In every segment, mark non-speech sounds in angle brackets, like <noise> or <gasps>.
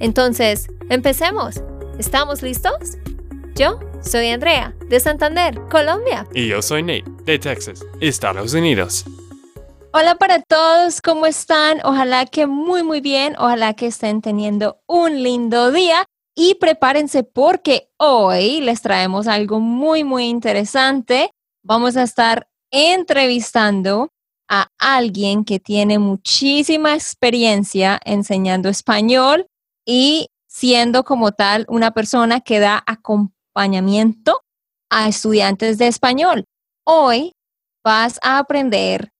Entonces, empecemos. ¿Estamos listos? Yo soy Andrea, de Santander, Colombia. Y yo soy Nate, de Texas, Estados Unidos. Hola para todos, ¿cómo están? Ojalá que muy muy bien, ojalá que estén teniendo un lindo día y prepárense porque hoy les traemos algo muy muy interesante. Vamos a estar entrevistando a alguien que tiene muchísima experiencia enseñando español y siendo como tal una persona que da acompañamiento a estudiantes de español. Hoy vas a aprender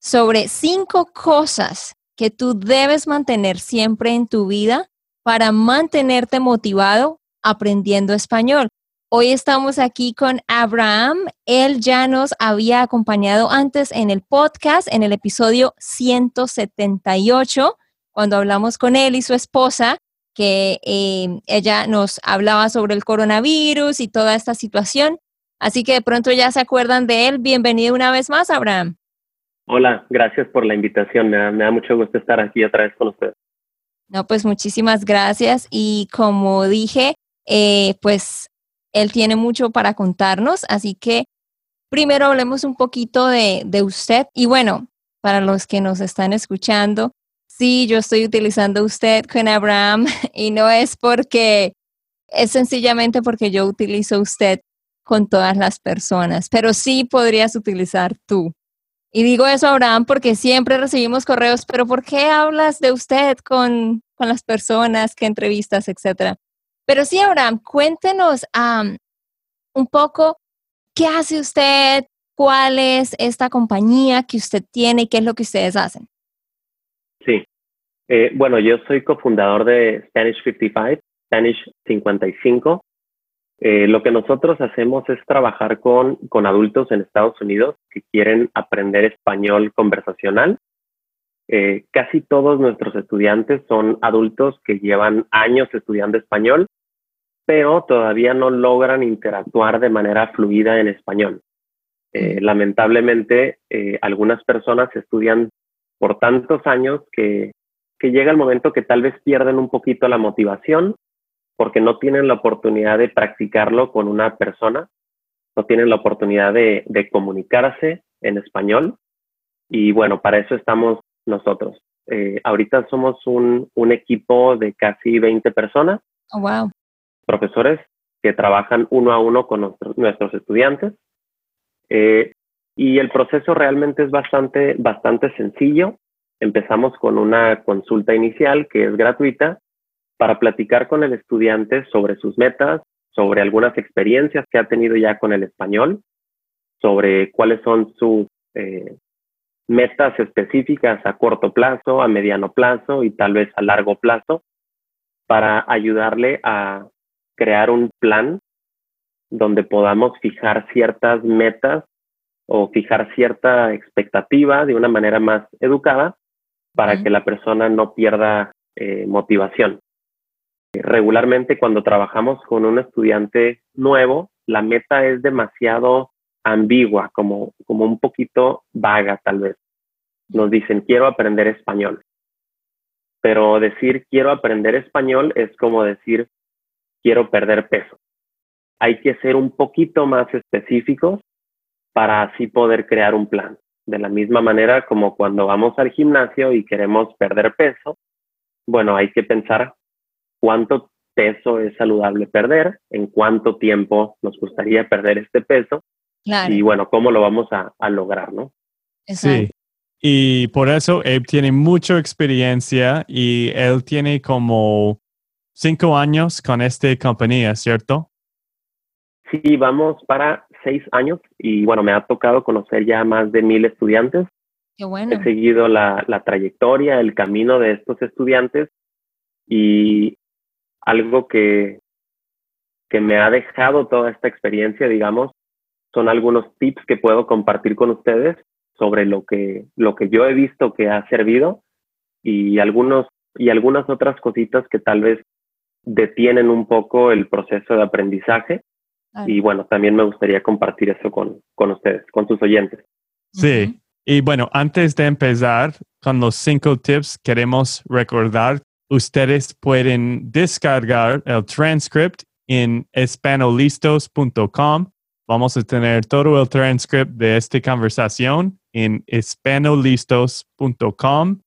sobre cinco cosas que tú debes mantener siempre en tu vida para mantenerte motivado aprendiendo español. Hoy estamos aquí con Abraham. Él ya nos había acompañado antes en el podcast, en el episodio 178, cuando hablamos con él y su esposa, que eh, ella nos hablaba sobre el coronavirus y toda esta situación. Así que de pronto ya se acuerdan de él. Bienvenido una vez más, Abraham. Hola, gracias por la invitación. Me da, mucho gusto estar aquí otra vez con ustedes. No, pues muchísimas gracias. Y como dije, eh, pues él tiene mucho para contarnos, así que primero hablemos un poquito de, de usted. Y bueno, para los que nos están escuchando, sí, yo estoy utilizando usted con Abraham <laughs> y no es porque, es sencillamente porque yo utilizo usted con todas las personas, pero sí podrías utilizar tú. Y digo eso, Abraham, porque siempre recibimos correos, pero ¿por qué hablas de usted con, con las personas, qué entrevistas, etcétera? Pero sí, Abraham, cuéntenos un poco qué hace usted, cuál es esta compañía que usted tiene y qué es lo que ustedes hacen. Eh, bueno, yo soy cofundador de Spanish 55, Spanish 55. Eh, lo que nosotros hacemos es trabajar con, con adultos en Estados Unidos que quieren aprender español conversacional. Eh, casi todos nuestros estudiantes son adultos que llevan años estudiando español, pero todavía no logran interactuar de manera fluida en español. Eh, lamentablemente, algunas personas estudian por tantos años que, que llega el momento que tal vez pierden un poquito la motivación porque no tienen la oportunidad de practicarlo con una persona, no tienen la oportunidad de, comunicarse en español. Y bueno, para eso estamos nosotros. Eh, ahorita somos un, equipo de casi 20 personas. Oh, wow. Profesores que trabajan uno a uno con nuestros, estudiantes. Eh, y el proceso realmente es bastante, bastante sencillo. Empezamos con una consulta inicial que es gratuita para platicar con el estudiante sobre sus metas, sobre algunas experiencias que ha tenido ya con el español, sobre cuáles son sus eh, metas específicas a corto plazo, a mediano plazo y tal vez a largo plazo, para ayudarle a crear un plan donde podamos fijar ciertas metas o fijar cierta expectativa de una manera más educada para que la persona no pierda eh, motivación. Regularmente cuando trabajamos con un estudiante nuevo, la meta es demasiado ambigua, como, como un poquito vaga tal vez. Nos dicen, quiero aprender español. Pero decir quiero aprender español es como decir quiero perder peso. Hay que ser un poquito más específicos para así poder crear un plan. De la misma manera como cuando vamos al gimnasio y queremos perder peso, bueno, hay que pensar cuánto peso es saludable perder, en cuánto tiempo nos gustaría perder este peso y bueno, cómo lo vamos a, lograr, ¿no? Sí. Y por eso Abe tiene mucha experiencia y él tiene como cinco años con esta compañía, ¿cierto? Sí, vamos para seis años y bueno, me ha tocado conocer ya más de mil estudiantes. Qué bueno. He seguido la, la trayectoria, el camino de estos estudiantes y algo que, que me ha dejado toda esta experiencia, digamos, son algunos tips que puedo compartir con ustedes sobre lo que, lo que yo he visto que ha servido y algunos y algunas otras cositas que tal vez detienen un poco el proceso de aprendizaje. Y bueno, también me gustaría compartir eso con, con ustedes, con sus oyentes. Sí, y bueno, antes de empezar con los cinco tips, queremos recordar, ustedes pueden descargar el transcript en espanolistos.com. Vamos a tener todo el transcript de esta conversación en espanolistos.com.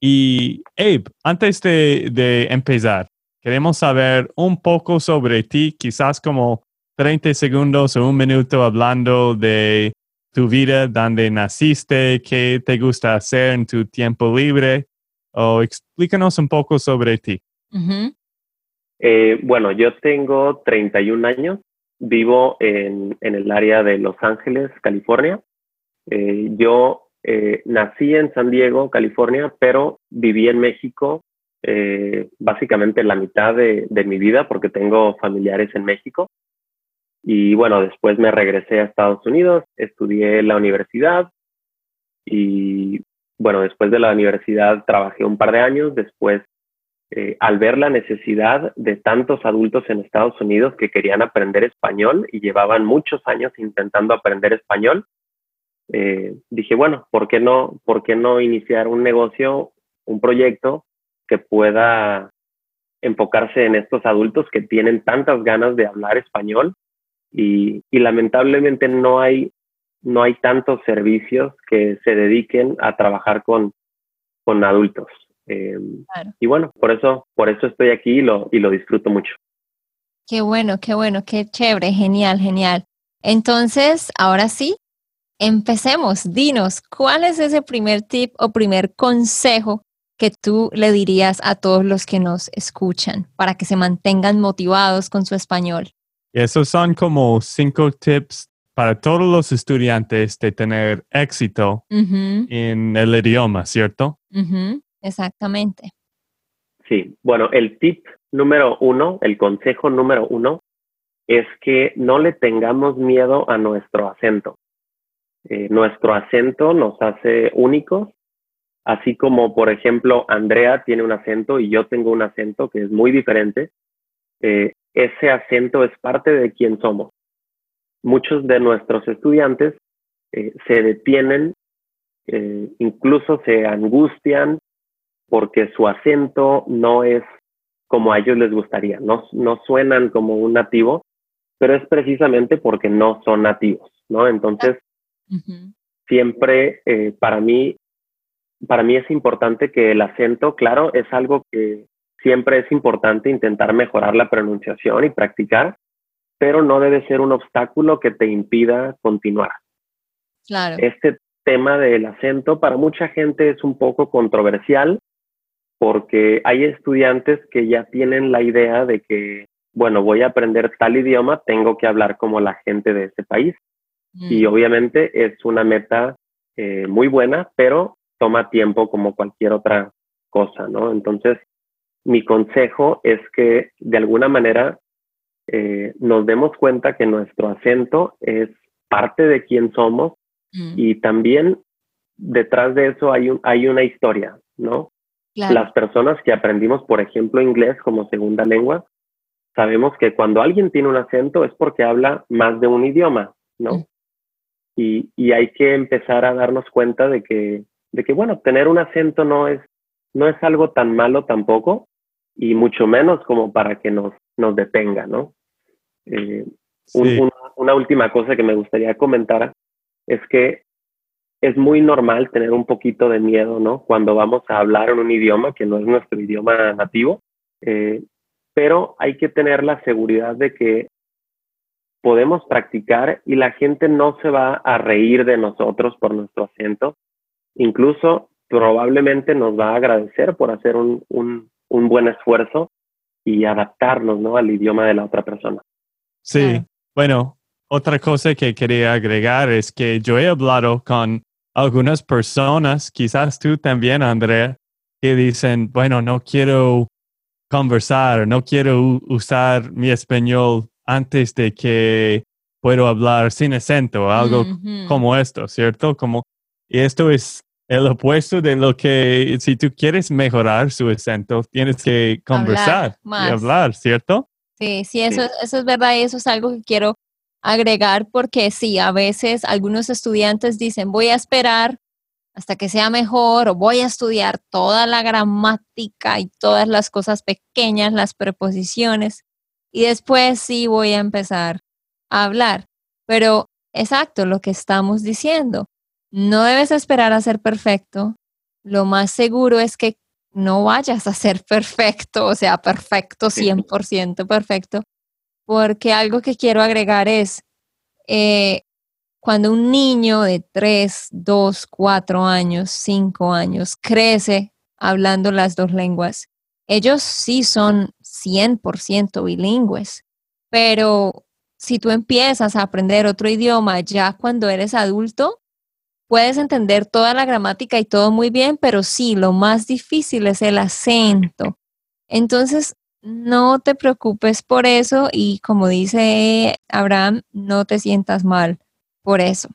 Y Abe, antes de, de empezar, queremos saber un poco sobre ti, quizás como 30 segundos o un minuto hablando de tu vida, dónde naciste, qué te gusta hacer en tu tiempo libre, o explícanos un poco sobre ti. Eh, bueno, yo tengo 31 años, vivo en, en, el área de Los Ángeles, California. Eh, yo eh, nací en San Diego, California, pero viví en México básicamente la mitad de, de mi vida porque tengo familiares en México. Y bueno, después me regresé a Estados Unidos, estudié en la universidad y bueno, después de la universidad trabajé un par de años, después eh, al ver la necesidad de tantos adultos en Estados Unidos que querían aprender español y llevaban muchos años intentando aprender español, eh, dije, bueno, ¿por qué, no, ¿por qué no iniciar un negocio, un proyecto que pueda enfocarse en estos adultos que tienen tantas ganas de hablar español y, lamentablemente no hay, no hay tantos servicios que se dediquen a trabajar con, con adultos. Eh, y bueno, por eso, por eso estoy aquí y lo, y lo disfruto mucho. Qué bueno, qué bueno, qué chévere, genial, genial. Entonces, ahora sí, empecemos. Dinos, ¿cuál es ese primer tip o primer consejo que tú le dirías a todos los que nos escuchan para que se mantengan motivados con su español? Esos son como cinco tips para todos los estudiantes de tener éxito en el idioma, ¿cierto? Exactamente. Sí, bueno, el tip número uno, el consejo número uno, es que no le tengamos miedo a nuestro acento. Eh, nuestro acento nos hace únicos, así como, por ejemplo, Andrea tiene un acento y yo tengo un acento que es muy diferente. Eh, ese acento es parte de quien somos. Muchos de nuestros estudiantes eh, se detienen, eh, incluso se angustian porque su acento no es como a ellos les gustaría, no, no suenan como un nativo, pero es precisamente porque no son nativos, ¿no? Entonces, siempre eh, para mí, para mí es importante que el acento, claro, es algo que siempre es importante intentar mejorar la pronunciación y practicar, pero no debe ser un obstáculo que te impida continuar. Claro. Este tema del acento para mucha gente es un poco controversial porque hay estudiantes que ya tienen la idea de que, bueno, voy a aprender tal idioma, tengo que hablar como la gente de ese país. Y mm. obviamente es una meta eh, muy buena, pero toma tiempo como cualquier otra cosa, ¿no? Entonces, mi consejo es que de alguna manera eh, nos demos cuenta que nuestro acento es parte de quién somos mm. y también detrás de eso hay, un, hay una historia, ¿no? Las personas que aprendimos, por ejemplo, inglés como segunda lengua, sabemos que cuando alguien tiene un acento es porque habla más de un idioma, ¿no? Mm. Y, y, hay que empezar a darnos cuenta de que, de que, bueno, tener un acento no es, no es algo tan malo tampoco, y mucho menos como para que nos, nos detenga, ¿no? Eh, una, última cosa que me gustaría comentar es que es muy normal tener un poquito de miedo, ¿no? Cuando vamos a hablar en un idioma que no es nuestro idioma nativo, eh, pero hay que tener la seguridad de que podemos practicar y la gente no se va a reír de nosotros por nuestro acento. Incluso probablemente nos va a agradecer por hacer un, un buen esfuerzo y adaptarnos ¿no? al idioma de la otra persona. Sí, bueno, otra cosa que quería agregar es que yo he hablado con algunas personas, quizás tú también, Andrea, que dicen, bueno, no quiero conversar, no quiero usar mi español antes de que puedo hablar sin acento algo como esto, ¿cierto? Como, y esto es el opuesto de lo que si tú quieres mejorar su acento, tienes que conversar y hablar, ¿cierto? Sí, sí, eso, eso es verdad y eso es algo que quiero agregar porque sí, a veces algunos estudiantes dicen voy a esperar hasta que sea mejor o voy a estudiar toda la gramática y todas las cosas pequeñas, las preposiciones y después sí voy a empezar a hablar. Pero exacto, lo que estamos diciendo, no debes esperar a ser perfecto. Lo más seguro es que no vayas a ser perfecto, o sea, perfecto, 100% perfecto, porque algo que quiero agregar es, eh, cuando un niño de 3, 2, 4 años, 5 años crece hablando las dos lenguas, ellos sí son 100% bilingües, pero si tú empiezas a aprender otro idioma ya cuando eres adulto, puedes entender toda la gramática y todo muy bien, pero sí, lo más difícil es el acento. Entonces, no te preocupes por eso y como dice Abraham, no te sientas mal por eso.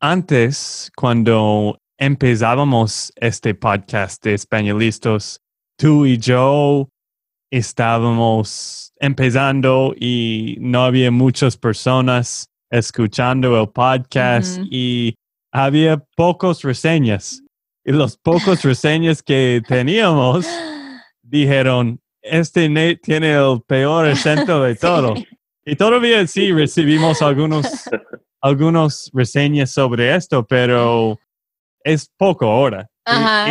Antes, cuando empezábamos este podcast de españolistas, tú y yo estábamos empezando y no había muchas personas escuchando el podcast y había pocos reseñas. Y los pocos <laughs> reseñas que teníamos <gasps> dijeron, este Nate tiene el peor acento de <laughs> todo. Y todavía sí <laughs> recibimos algunos, algunos reseñas sobre esto, pero es poco ahora.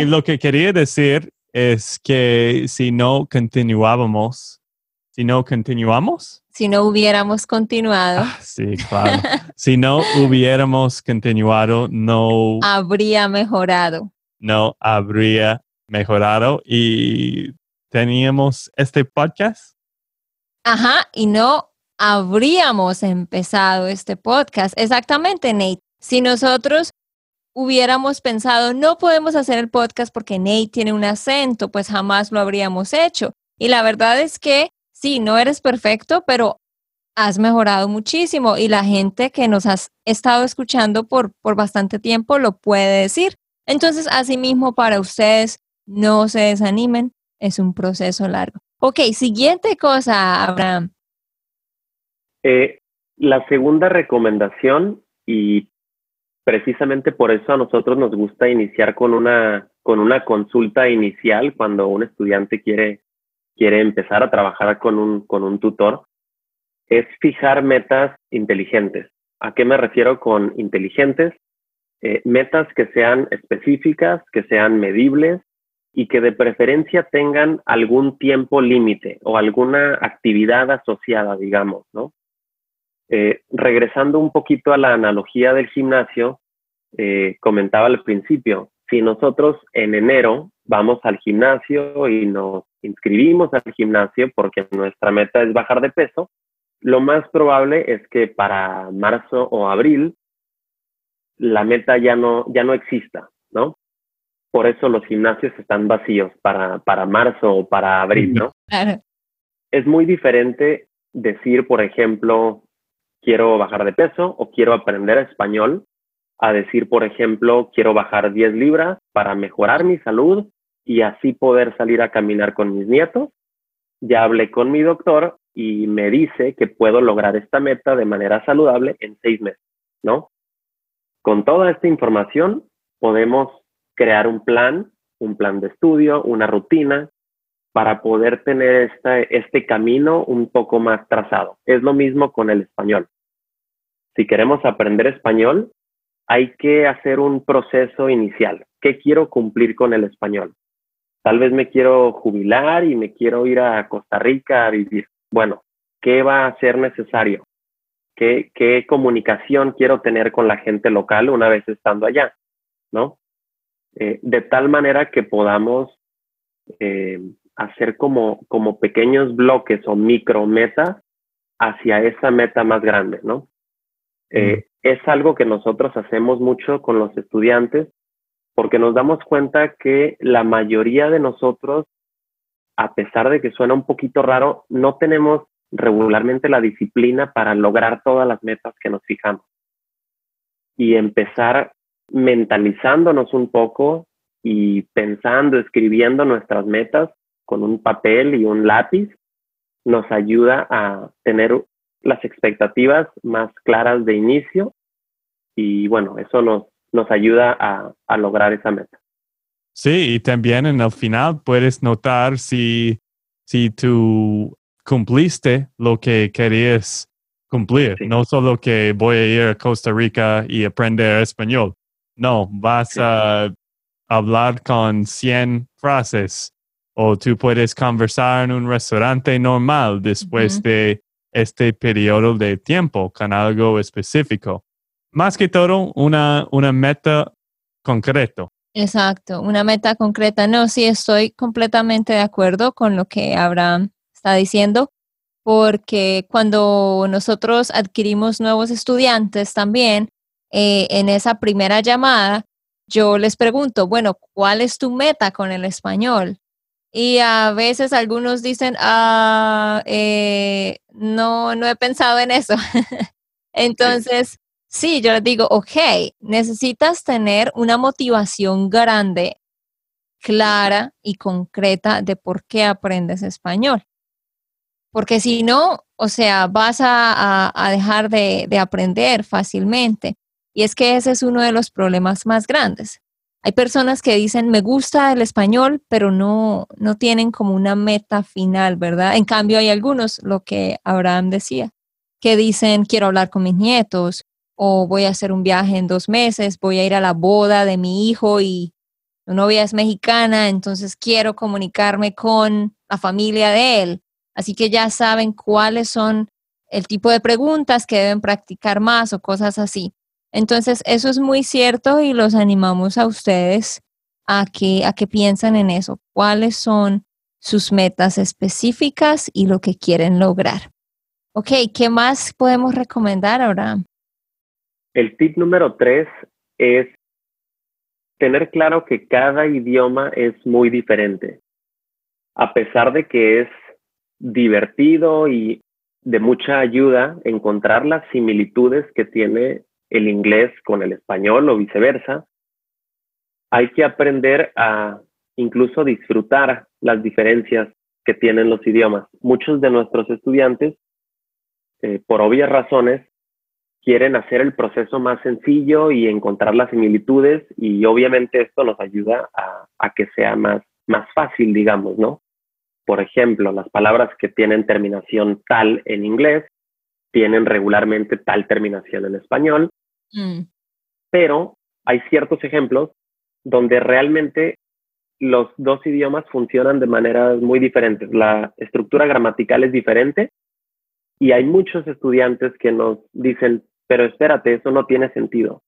y, lo que quería decir es que si no continuábamos, si no continuamos. Si no hubiéramos continuado. Ah, sí, claro. si no hubiéramos continuado, no. Habría mejorado. No habría mejorado y teníamos este podcast. Ajá, y no habríamos empezado este podcast. Exactamente, Nate. Si nosotros hubiéramos pensado, no podemos hacer el podcast porque Nate tiene un acento, pues jamás lo habríamos hecho. Y la verdad es que sí, no eres perfecto, pero has mejorado muchísimo y la gente que nos has estado escuchando por, por bastante tiempo lo puede decir. Entonces, asimismo, para ustedes, no se desanimen, es un proceso largo. Ok, siguiente cosa, Abraham. Eh, la segunda recomendación, y precisamente por eso a nosotros nos gusta iniciar con una, con una consulta inicial cuando un estudiante quiere, quiere empezar a trabajar con un, con un tutor, es fijar metas inteligentes. ¿A qué me refiero con inteligentes? Eh, metas que sean específicas, que sean medibles y que de preferencia tengan algún tiempo límite o alguna actividad asociada, digamos, ¿no? Eh, regresando un poquito a la analogía del gimnasio, eh, comentaba al principio, si nosotros en enero vamos al gimnasio y nos inscribimos al gimnasio porque nuestra meta es bajar de peso, lo más probable es que para marzo o abril la meta ya no, ya no exista, ¿no? Por eso los gimnasios están vacíos para, para marzo o para abril, ¿no? Es muy diferente decir, por ejemplo, quiero bajar de peso o quiero aprender español, a decir, por ejemplo, quiero bajar 10 libras para mejorar mi salud y así poder salir a caminar con mis nietos. Ya hablé con mi doctor y me dice que puedo lograr esta meta de manera saludable en seis meses, ¿no? Con toda esta información podemos crear un plan, un plan de estudio, una rutina para poder tener este camino un poco más trazado. Es lo mismo con el español. Si queremos aprender español, hay que hacer un proceso inicial. ¿Qué quiero cumplir con el español? Tal vez me quiero jubilar y me quiero ir a Costa Rica a vivir. Bueno, ¿qué va a ser necesario? ¿Qué, comunicación quiero tener con la gente local una vez estando allá? ¿No? Eh, de tal manera que podamos eh, hacer como, como pequeños bloques o micrometas hacia esa meta más grande, ¿no? Eh, es algo que nosotros hacemos mucho con los estudiantes porque nos damos cuenta que la mayoría de nosotros a pesar de que suena un poquito raro, no tenemos regularmente la disciplina para lograr todas las metas que nos fijamos. Y empezar mentalizándonos un poco y pensando, escribiendo nuestras metas con un papel y un lápiz, nos ayuda a tener las expectativas más claras de inicio y bueno, eso nos, nos ayuda a, a lograr esa meta. Sí, y también en el final puedes notar si, si tú cumpliste lo que querías cumplir. No solo que voy a ir a Costa Rica y aprender español. No, vas a hablar con 100 frases o tú puedes conversar en un restaurante normal después de este periodo de tiempo con algo específico. Más que todo, una, una meta concreta. Exacto, una meta concreta. No, sí, estoy completamente de acuerdo con lo que Abraham está diciendo, porque cuando nosotros adquirimos nuevos estudiantes también, eh, en esa primera llamada, yo les pregunto, bueno, ¿cuál es tu meta con el español? Y a veces algunos dicen, ah, eh, no, no he pensado en eso. <laughs> Entonces, sí, yo les digo, ok, necesitas tener una motivación grande, clara y concreta de por qué aprendes español. Porque si no, o sea, vas a, dejar de, de aprender fácilmente. Y es que ese es uno de los problemas más grandes. Hay personas que dicen, me gusta el español, pero no, no tienen como una meta final, ¿verdad? En cambio, hay algunos, lo que Abraham decía, que dicen, quiero hablar con mis nietos, o voy a hacer un viaje en dos meses, voy a ir a la boda de mi hijo y su novia es mexicana, entonces quiero comunicarme con la familia de él. Así que ya saben cuáles son el tipo de preguntas que deben practicar más o cosas así. Entonces, eso es muy cierto y los animamos a ustedes a que, a que piensen en eso. ¿Cuáles son sus metas específicas y lo que quieren lograr? Ok, ¿qué más podemos recomendar ahora? El tip número tres es tener claro que cada idioma es muy diferente. A pesar de que es divertido y de mucha ayuda encontrar las similitudes que tiene el inglés con el español o viceversa, hay que aprender a incluso disfrutar las diferencias que tienen los idiomas. Muchos de nuestros estudiantes, eh, por obvias razones, quieren hacer el proceso más sencillo y encontrar las similitudes y obviamente esto nos ayuda a, a que sea más, más fácil, digamos, ¿no? Por ejemplo, las palabras que tienen terminación tal en inglés tienen regularmente tal terminación en español Mm. Pero hay ciertos ejemplos donde realmente los dos idiomas funcionan de maneras muy diferentes. La estructura gramatical es diferente y hay muchos estudiantes que nos dicen, pero espérate, eso no tiene sentido,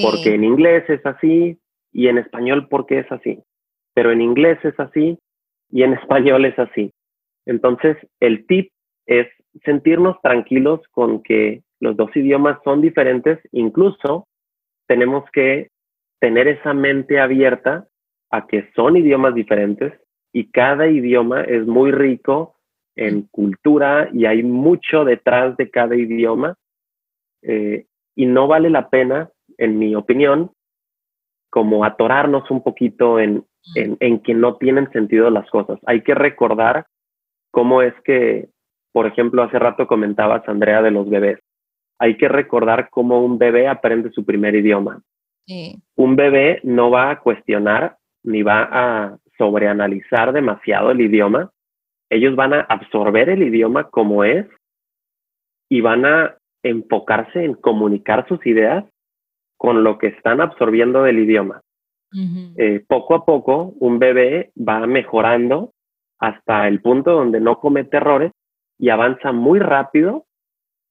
porque en inglés es así y en español porque es así, pero en inglés es así y en <laughs> español es así. Entonces, el tip es sentirnos tranquilos con que los dos idiomas son diferentes, incluso tenemos que tener esa mente abierta a que son idiomas diferentes y cada idioma es muy rico en cultura y hay mucho detrás de cada idioma eh, y no vale la pena, en mi opinión, como atorarnos un poquito en, en, en que no tienen sentido las cosas. Hay que recordar cómo es que, por ejemplo, hace rato comentabas, Andrea, de los bebés hay que recordar cómo un bebé aprende su primer idioma. Un bebé no va a cuestionar ni va a sobreanalizar demasiado el idioma. Ellos van a absorber el idioma como es y van a enfocarse en comunicar sus ideas con lo que están absorbiendo del idioma. Eh, poco a poco, un bebé va mejorando hasta el punto donde no comete errores y avanza muy rápido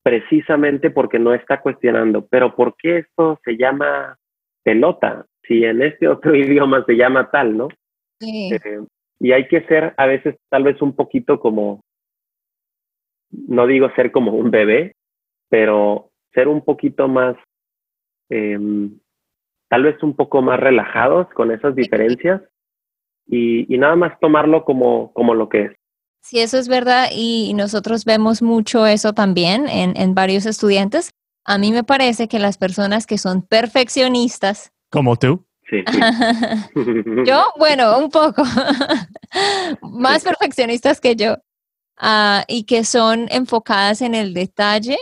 precisamente porque no está cuestionando, pero ¿por qué esto se llama pelota? Si en este otro <laughs> idioma se llama tal, ¿no? Sí. Eh, y hay que ser a veces tal vez un poquito como, no digo ser como un bebé, pero ser un poquito más, eh, tal vez un poco más relajados con esas diferencias y, nada más tomarlo como, como lo que es. Sí, eso es verdad y nosotros vemos mucho eso también en, en varios estudiantes. A mí me parece que las personas que son perfeccionistas. Como tú. Sí. <laughs> <laughs> yo, bueno, un poco. <laughs> Más perfeccionistas que yo. Ah, y que son enfocadas en el detalle,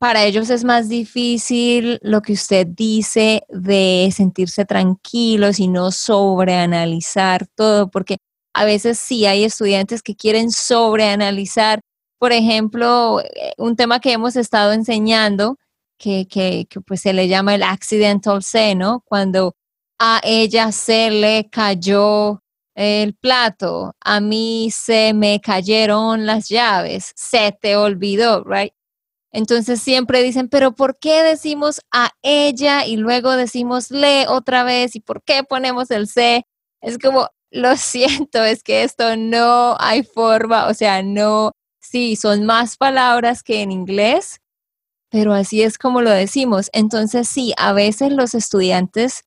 para ellos es más difícil lo que usted dice de sentirse tranquilos y no sobreanalizar todo, porque a veces sí hay estudiantes que quieren sobreanalizar. Por ejemplo, eh, un tema que hemos estado enseñando, que, que, pues se le llama el accidental seno, Cuando a ella se le cayó el plato, a mí se me cayeron las llaves, se te olvidó, right? Entonces siempre dicen, pero ¿por qué decimos a ella y luego decimos le otra vez? ¿Y por qué ponemos el se? Es como, lo siento, es que esto no hay forma, o sea, no, sí, son más palabras que en inglés, pero así es como lo decimos. Entonces sí, a veces los estudiantes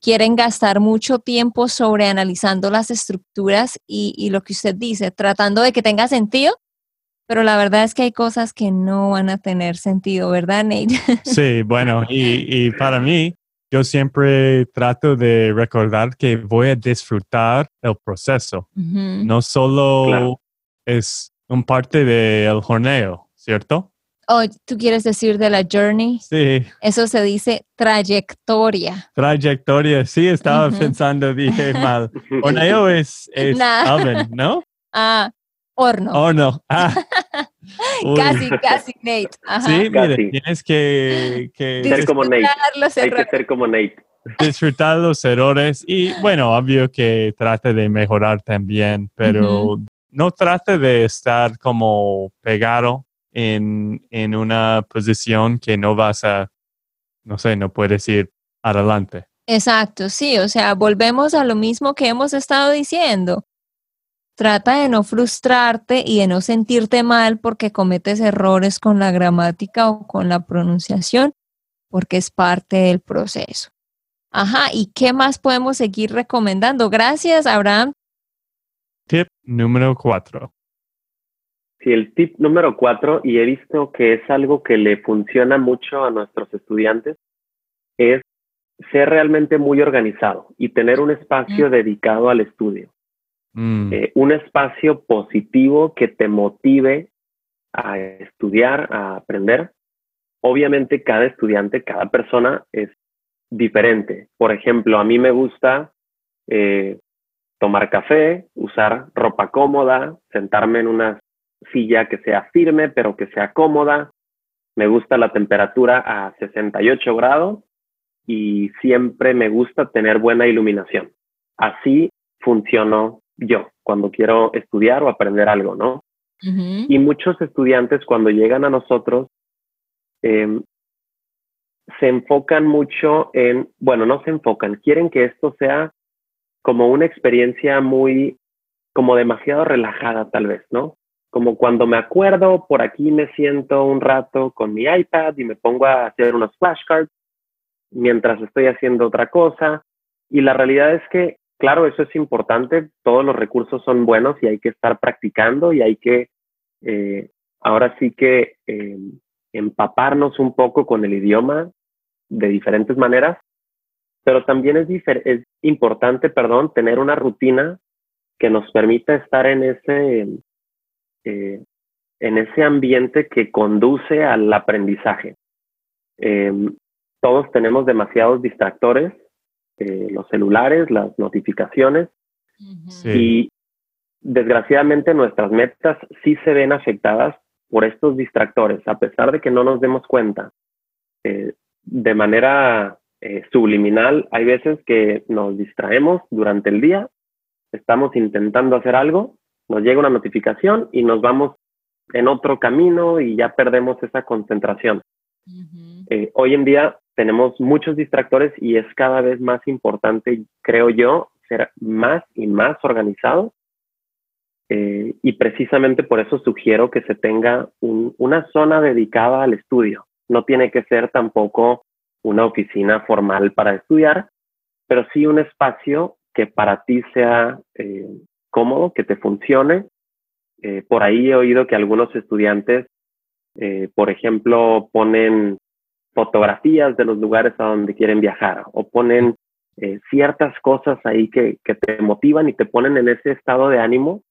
quieren gastar mucho tiempo sobre analizando las estructuras y, lo que usted dice, tratando de que tenga sentido, pero la verdad es que hay cosas que no van a tener sentido, ¿verdad, Nate? Sí, bueno, y para mí, yo siempre trato de recordar que voy a disfrutar el proceso. No solo es un parte del jorneo, ¿cierto? Oh, ¿tú quieres decir de la journey? Sí. Eso se dice trayectoria. Trayectoria, sí, estaba pensando, dije mal. <laughs> Jorneo es, es oven, ¿no? Ah, Horno. Horno. <laughs> Ah. casi, casi, Nate. Sí, mire, tienes que, ser como Nate. Hay que ser como Nate. Disfrutar los errores y, bueno, obvio que trate de mejorar también, pero no trate de estar como pegado en, en una posición que no vas a, no sé, no puedes ir adelante. Exacto, sí, o sea, volvemos a lo mismo que hemos estado diciendo Trata de no frustrarte y de no sentirte mal porque cometes errores con la gramática o con la pronunciación, porque es parte del proceso. Ajá, ¿y qué más podemos seguir recomendando? Gracias, Abraham. Tip número cuatro. Sí, el tip número cuatro, y he visto que es algo que le funciona mucho a nuestros estudiantes, es ser realmente muy organizado y tener un espacio dedicado al estudio. Mm. Eh, un espacio positivo que te motive a estudiar, a aprender. Obviamente cada estudiante, cada persona es diferente. Por ejemplo, a mí me gusta eh, tomar café, usar ropa cómoda, sentarme en una silla que sea firme pero que sea cómoda. Me gusta la temperatura a 68 grados y siempre me gusta tener buena iluminación. Así funciono yo cuando quiero estudiar o aprender algo, ¿no? Y muchos estudiantes cuando llegan a nosotros em, se enfocan mucho en, bueno, no se enfocan, quieren que esto sea como una experiencia muy, como demasiado relajada tal vez, ¿no? Como cuando me acuerdo, por aquí me siento un rato con mi iPad y me pongo a hacer unos flashcards mientras estoy haciendo otra cosa. Y la realidad es que claro, eso es importante, todos los recursos son buenos y hay que estar practicando y hay que, eh, ahora sí que eh, empaparnos un poco con el idioma de diferentes maneras, pero también es, es importante, perdón, tener una rutina que nos permita estar en ese, eh, en ese ambiente que conduce al aprendizaje. todos tenemos demasiados distractores eh, los celulares, las notificaciones y desgraciadamente nuestras metas sí se ven afectadas por estos distractores, a pesar de que no nos demos cuenta. Eh, de manera eh, subliminal, hay veces que nos distraemos durante el día, estamos intentando hacer algo, nos llega una notificación y nos vamos en otro camino y ya perdemos esa concentración. hoy en día tenemos muchos distractores y es cada vez más importante, creo yo, ser más y más organizado. Eh, y precisamente por eso sugiero que se tenga una zona dedicada al estudio. No tiene que ser tampoco una oficina formal para estudiar, pero sí un espacio que para ti sea eh, cómodo, que te funcione. Eh, por ahí he oído que algunos estudiantes, eh, por ejemplo, ponen fotografías de los lugares a donde quieren viajar o ponen ciertas cosas ahí que, que, te motivan y te ponen en ese estado de ánimo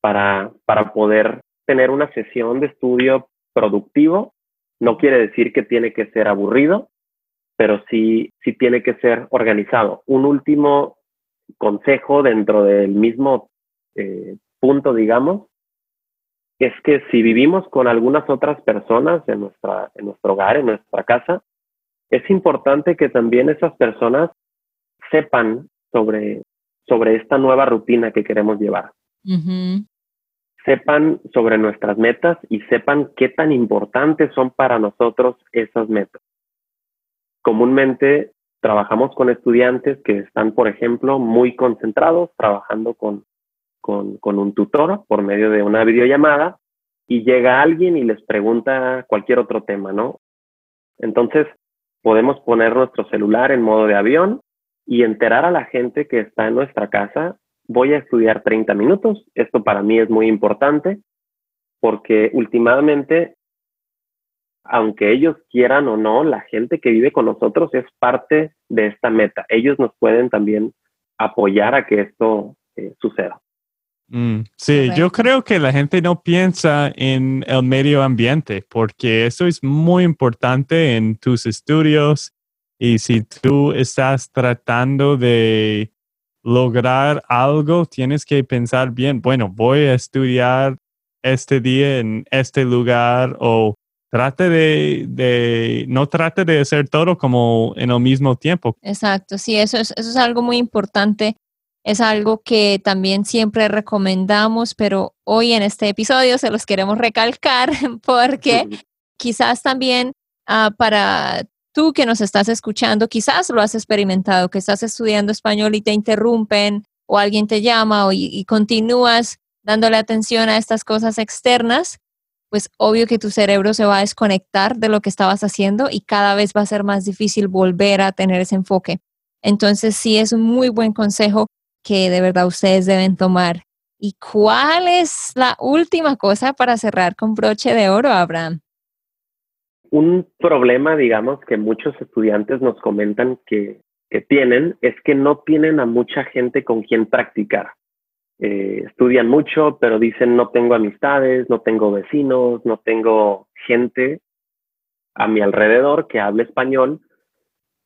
para, para poder tener una sesión de estudio productivo. No quiere decir que tiene que ser aburrido, pero sí, sí tiene que ser organizado. Un último consejo dentro del mismo eh, punto, digamos, es que si vivimos con algunas otras personas en, nuestra, en nuestro hogar, en nuestra casa, es importante que también esas personas sepan sobre, sobre esta nueva rutina que queremos llevar. Sepan sobre nuestras metas y sepan qué tan importantes son para nosotros esas metas. Comúnmente trabajamos con estudiantes que están, por ejemplo, muy concentrados trabajando con, con, un tutor por medio de una videollamada y llega alguien y les pregunta cualquier otro tema, ¿no? Entonces, podemos poner nuestro celular en modo de avión y enterar a la gente que está en nuestra casa, voy a estudiar 30 minutos. Esto para mí es muy importante porque últimamente aunque ellos quieran o no, la gente que vive con nosotros es parte de esta meta. Ellos nos pueden también apoyar a que esto eh, suceda. Mm, sí, yo creo que la gente no piensa en el medio ambiente porque eso es muy importante en tus estudios y si tú estás tratando de lograr algo, tienes que pensar bien, bueno, voy a estudiar este día en este lugar o trate de, no trate de hacer todo como en el mismo tiempo. Exacto, sí, eso es, eso es algo muy importante. Es algo que también siempre recomendamos, pero hoy en este episodio se los queremos recalcar <laughs> porque quizás también ah, para tú que nos estás escuchando, quizás lo has experimentado, que estás estudiando español y te interrumpen o alguien te llama y continúas dándole atención a estas cosas externas pues obvio que tu cerebro se va a desconectar de lo que estabas haciendo y cada vez va a ser más difícil volver a tener ese enfoque. Entonces sí es un muy buen consejo que de verdad ustedes deben tomar. ¿Y cuál es la última cosa para cerrar con broche de oro, Abraham? Un problema, digamos, que muchos estudiantes nos comentan que, que tienen es que no tienen a mucha gente con quien practicar. Eh, estudian mucho, pero dicen no tengo amistades, no tengo vecinos, no tengo gente a mi alrededor que hable español.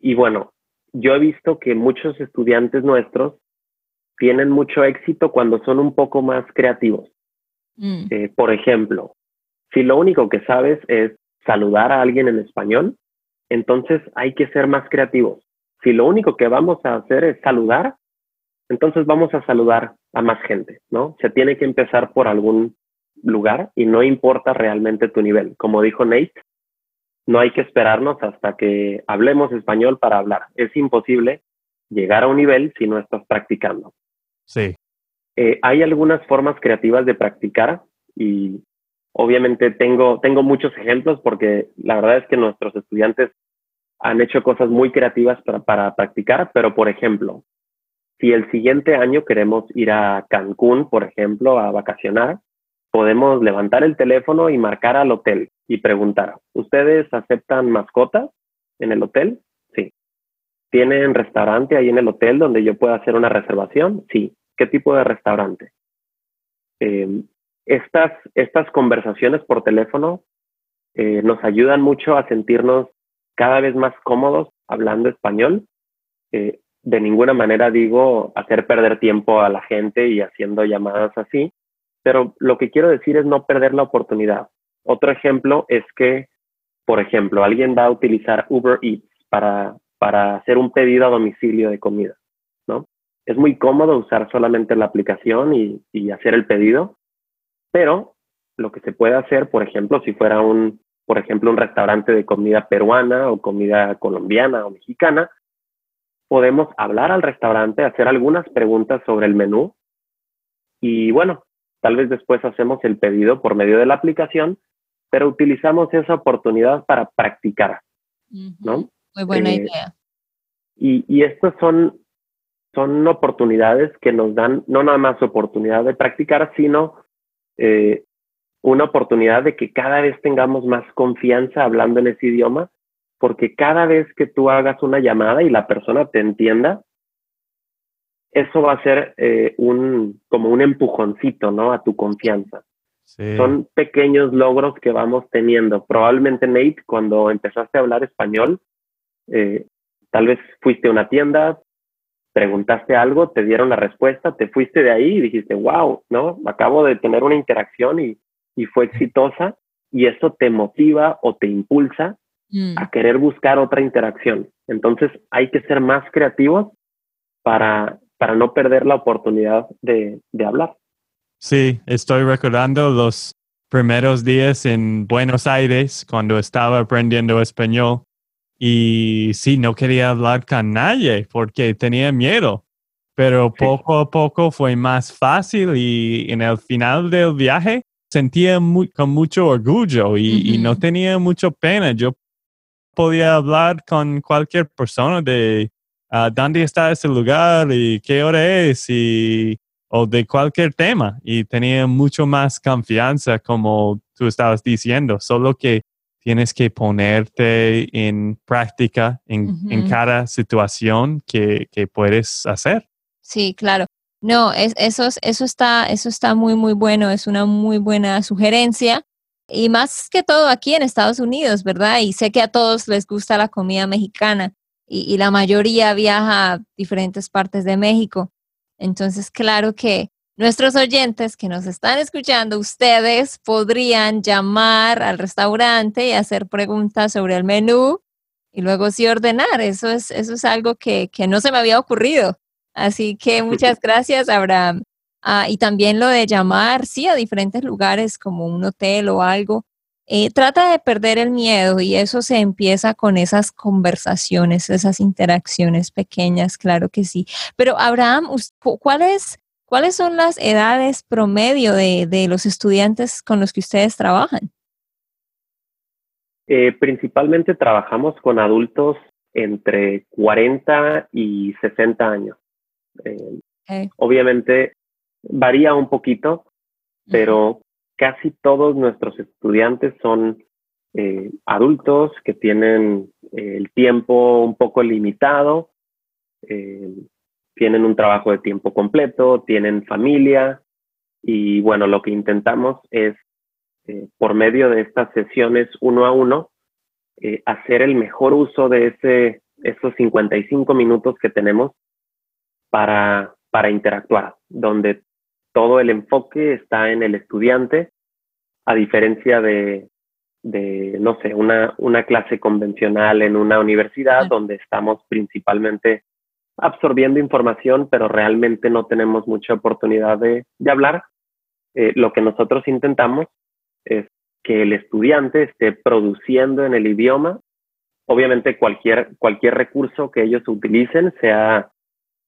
Y bueno, yo he visto que muchos estudiantes nuestros tienen mucho éxito cuando son un poco más creativos. Mm. Eh, por ejemplo, si lo único que sabes es saludar a alguien en español, entonces hay que ser más creativos. Si lo único que vamos a hacer es saludar, entonces vamos a saludar a más gente, ¿no? Se tiene que empezar por algún lugar y no importa realmente tu nivel. Como dijo Nate, no hay que esperarnos hasta que hablemos español para hablar. Es imposible llegar a un nivel si no estás practicando. Sí. Eh, hay algunas formas creativas de practicar y obviamente tengo, tengo muchos ejemplos porque la verdad es que nuestros estudiantes han hecho cosas muy creativas para, para practicar, pero por ejemplo, si el siguiente año queremos ir a Cancún, por ejemplo, a vacacionar, podemos levantar el teléfono y marcar al hotel y preguntar, ¿ustedes aceptan mascotas en el hotel? Sí. ¿Tienen restaurante ahí en el hotel donde yo pueda hacer una reservación? Sí. ¿Qué tipo de restaurante? Em, estas, estas conversaciones por teléfono eh, nos ayudan mucho a sentirnos cada vez más cómodos hablando español. Eh, de ninguna manera digo hacer perder tiempo a la gente y haciendo llamadas así, pero lo que quiero decir es no perder la oportunidad. Otro ejemplo es que, por ejemplo, alguien va a utilizar Uber Eats para, para hacer un pedido a domicilio de comida. Es muy cómodo usar solamente la aplicación y, y hacer el pedido, pero lo que se puede hacer, por ejemplo, si fuera un, por ejemplo, un restaurante de comida peruana o comida colombiana o mexicana, podemos hablar al restaurante, hacer algunas preguntas sobre el menú y bueno, tal vez después hacemos el pedido por medio de la aplicación, pero utilizamos esa oportunidad para practicar, ¿no? Muy buena eh, idea. Y, y estos son son oportunidades que nos dan no nada más oportunidad de practicar, sino eh, una oportunidad de que cada vez tengamos más confianza hablando en ese idioma, porque cada vez que tú hagas una llamada y la persona te entienda, eso va a ser eh, un, como un empujoncito, ¿no? A tu confianza. Son pequeños logros que vamos teniendo. Probablemente, Nate, cuando empezaste a hablar español, eh, tal vez fuiste a una tienda, preguntaste algo, te dieron la respuesta, te fuiste de ahí y dijiste, wow, ¿no? Acabo de tener una interacción y, y fue exitosa y eso te motiva o te impulsa mm. a querer buscar otra interacción. Entonces hay que ser más creativos para, para no perder la oportunidad de, de hablar. Sí, estoy recordando los primeros días en Buenos Aires cuando estaba aprendiendo español y sí, no quería hablar con nadie porque tenía miedo, pero poco a poco fue más fácil y en el final del viaje sentía con mucho orgullo y, no tenía mucha pena. Yo podía hablar con cualquier persona de uh, dónde está ese lugar y qué hora es y o de cualquier tema y tenía mucho más confianza como tú estabas diciendo, solo que tienes que ponerte en práctica en, cada situación que, puedes hacer. Sí, claro. No, es, eso, eso, está, eso está muy, muy bueno, es una muy buena sugerencia. Y más que todo aquí en Estados Unidos, ¿verdad? Y sé que a todos les gusta la comida mexicana y, y la mayoría viaja a diferentes partes de México. Entonces, claro que nuestros oyentes que nos están escuchando, ustedes podrían llamar al restaurante y hacer preguntas sobre el menú y luego sí ordenar. Eso es, eso es algo que, que no se me había ocurrido. Así que muchas <laughs> gracias, Abraham. Ah, y también lo de llamar, sí, a diferentes lugares como un hotel o algo. Eh, trata de perder el miedo y eso se empieza con esas conversaciones, esas interacciones pequeñas, claro que sí. Pero Abraham, ¿cuál es ¿Cuáles son las edades promedio de, los estudiantes con los que ustedes trabajan? Eh, principalmente trabajamos con adultos entre 40 y 60 años. Eh, obviamente varía un poquito, pero casi todos nuestros estudiantes son eh, adultos que tienen el tiempo un poco limitado, tienen un trabajo de tiempo completo, tienen familia y bueno, lo que intentamos es eh, por medio de estas sesiones uno a uno eh, hacer el mejor uso de ese, esos 55 minutos que tenemos para, para interactuar, donde todo el enfoque está en el estudiante, a diferencia de, de no sé, una, una clase convencional en una universidad donde estamos principalmente absorbiendo información, pero realmente no tenemos mucha oportunidad de, hablar. Eh, lo que nosotros intentamos es que el estudiante esté produciendo en el idioma. Obviamente cualquier, cualquier recurso que ellos utilicen, sea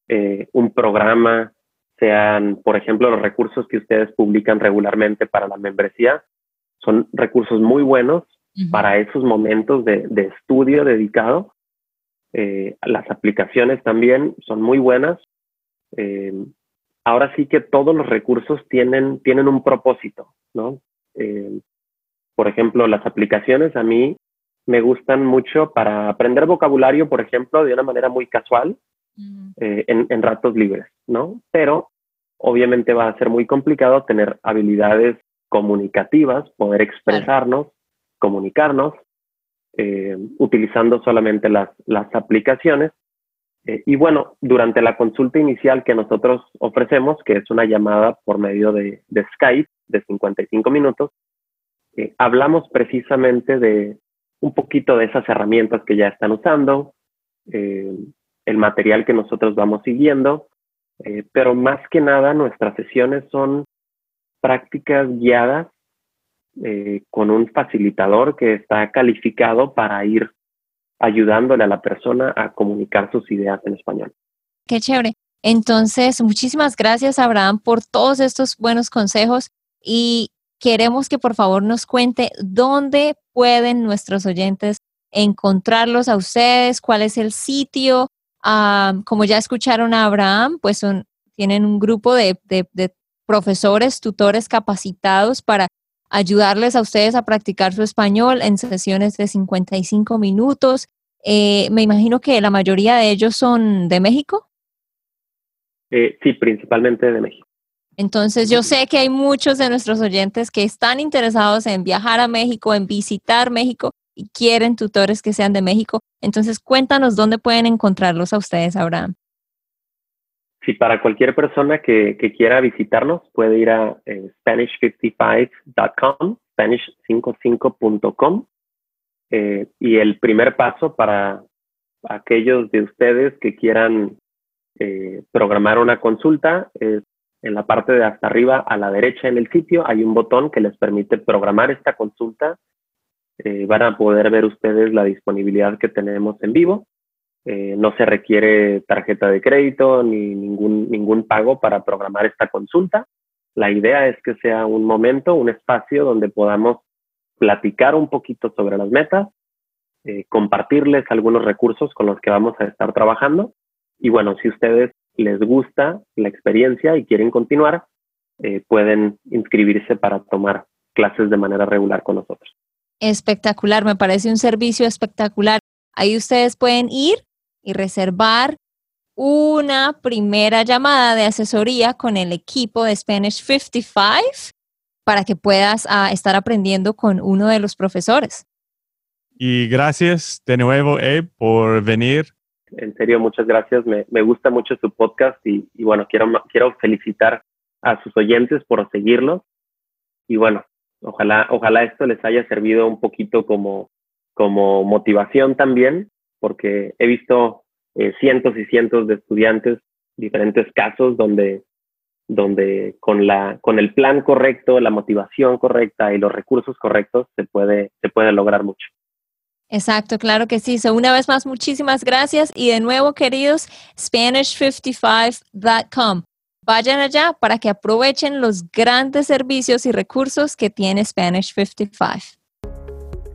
eh, un programa, sean, por ejemplo, los recursos que ustedes publican regularmente para la membresía, son recursos muy buenos para esos momentos de, de estudio dedicado eh, las aplicaciones también son muy buenas. Eh, ahora sí que todos los recursos tienen, tienen un propósito, ¿no? Eh, por ejemplo, las aplicaciones a mí me gustan mucho para aprender vocabulario, por ejemplo, de una manera muy casual, en, en ratos libres, ¿no? Pero obviamente va a ser muy complicado tener habilidades comunicativas, poder expresarnos, comunicarnos eh, utilizando solamente las, las aplicaciones. Eh, y bueno, durante la consulta inicial que nosotros ofrecemos, que es una llamada por medio de, de Skype de 55 minutos, eh, hablamos precisamente de un poquito de esas herramientas que ya están usando, el material que nosotros vamos siguiendo, pero más que nada nuestras sesiones son prácticas guiadas eh, con un facilitador que está calificado para ir ayudándole a la persona a comunicar sus ideas en español. Qué chévere. Entonces, muchísimas gracias, Abraham, por todos estos buenos consejos y queremos que por favor nos cuente dónde pueden nuestros oyentes encontrarlos a ustedes, cuál es el sitio como ya escucharon a Abraham, pues tienen un grupo de, profesores, tutores capacitados para ayudarles a ustedes a practicar su español en sesiones de 55 minutos. Eh, me imagino que la mayoría de ellos son de México. Eh, sí, principalmente de México. Entonces yo sé que hay muchos de nuestros oyentes que están interesados en viajar a México, en visitar México y quieren tutores que sean de México. Entonces cuéntanos dónde pueden encontrarlos a ustedes, Abraham. Sí, para cualquier persona que, quiera visitarnos puede ir a eh, spanish55.com, spanish55.com. Eh, y el primer paso para aquellos de ustedes que quieran eh, programar una consulta es en la parte de hasta arriba a la derecha en el sitio hay un botón que les permite programar esta consulta. Eh, van a poder ver ustedes la disponibilidad que tenemos en vivo. Eh, no se requiere tarjeta de crédito ni ningún, ningún pago para programar esta consulta. La idea es que sea un momento, un espacio donde podamos platicar un poquito sobre las metas, eh, compartirles algunos recursos con los que vamos a estar trabajando. Y bueno, si ustedes les gusta la experiencia y quieren continuar, eh, pueden inscribirse para tomar clases de manera regular con nosotros. Espectacular, me parece un servicio espectacular. Ahí ustedes pueden ir y reservar una primera llamada de asesoría con el equipo de Spanish 55 para que puedas ah, estar aprendiendo con uno de los profesores. Y gracias de nuevo, Ed, por venir en serio, muchas gracias. Me, me gusta mucho su podcast y, y, bueno, quiero, quiero felicitar a sus oyentes por seguirlos. Y bueno, ojalá, ojalá esto les haya servido un poquito como, como motivación también, porque he visto eh, cientos y cientos de estudiantes, diferentes casos donde, donde con, la, con el plan correcto, la motivación correcta y los recursos correctos se puede, se puede lograr mucho. Exacto, claro que sí. So, una vez más, muchísimas gracias. Y de nuevo, queridos, Spanish55.com. Vayan allá para que aprovechen los grandes servicios y recursos que tiene Spanish 55.